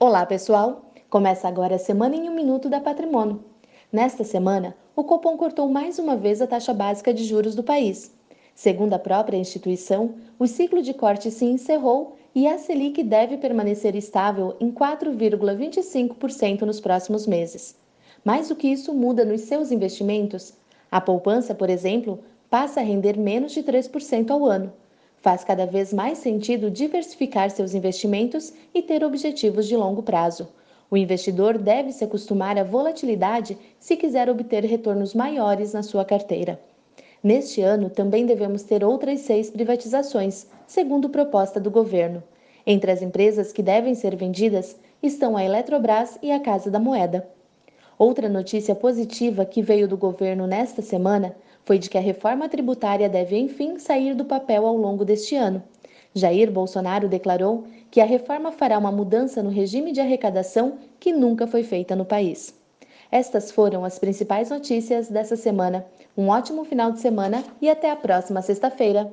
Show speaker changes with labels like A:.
A: Olá, pessoal! Começa agora a Semana em um Minuto da Patrimônio. Nesta semana, o Copom cortou mais uma vez a taxa básica de juros do país. Segundo a própria instituição, o ciclo de corte se encerrou e a Selic deve permanecer estável em 4,25% nos próximos meses. Mais do que isso muda nos seus investimentos, a poupança, por exemplo, passa a render menos de 3% ao ano Faz cada vez mais sentido diversificar seus investimentos e ter objetivos de longo prazo. O investidor deve se acostumar à volatilidade se quiser obter retornos maiores na sua carteira. Neste ano, também devemos ter outras seis privatizações, segundo proposta do governo. Entre as empresas que devem ser vendidas estão a Eletrobras e a Casa da Moeda. Outra notícia positiva que veio do governo nesta semana foi de que a reforma tributária deve, enfim, sair do papel ao longo deste ano. Jair Bolsonaro declarou que a reforma fará uma mudança no regime de arrecadação que nunca foi feita no país. Estas foram as principais notícias dessa semana. Um ótimo final de semana e até a próxima sexta-feira.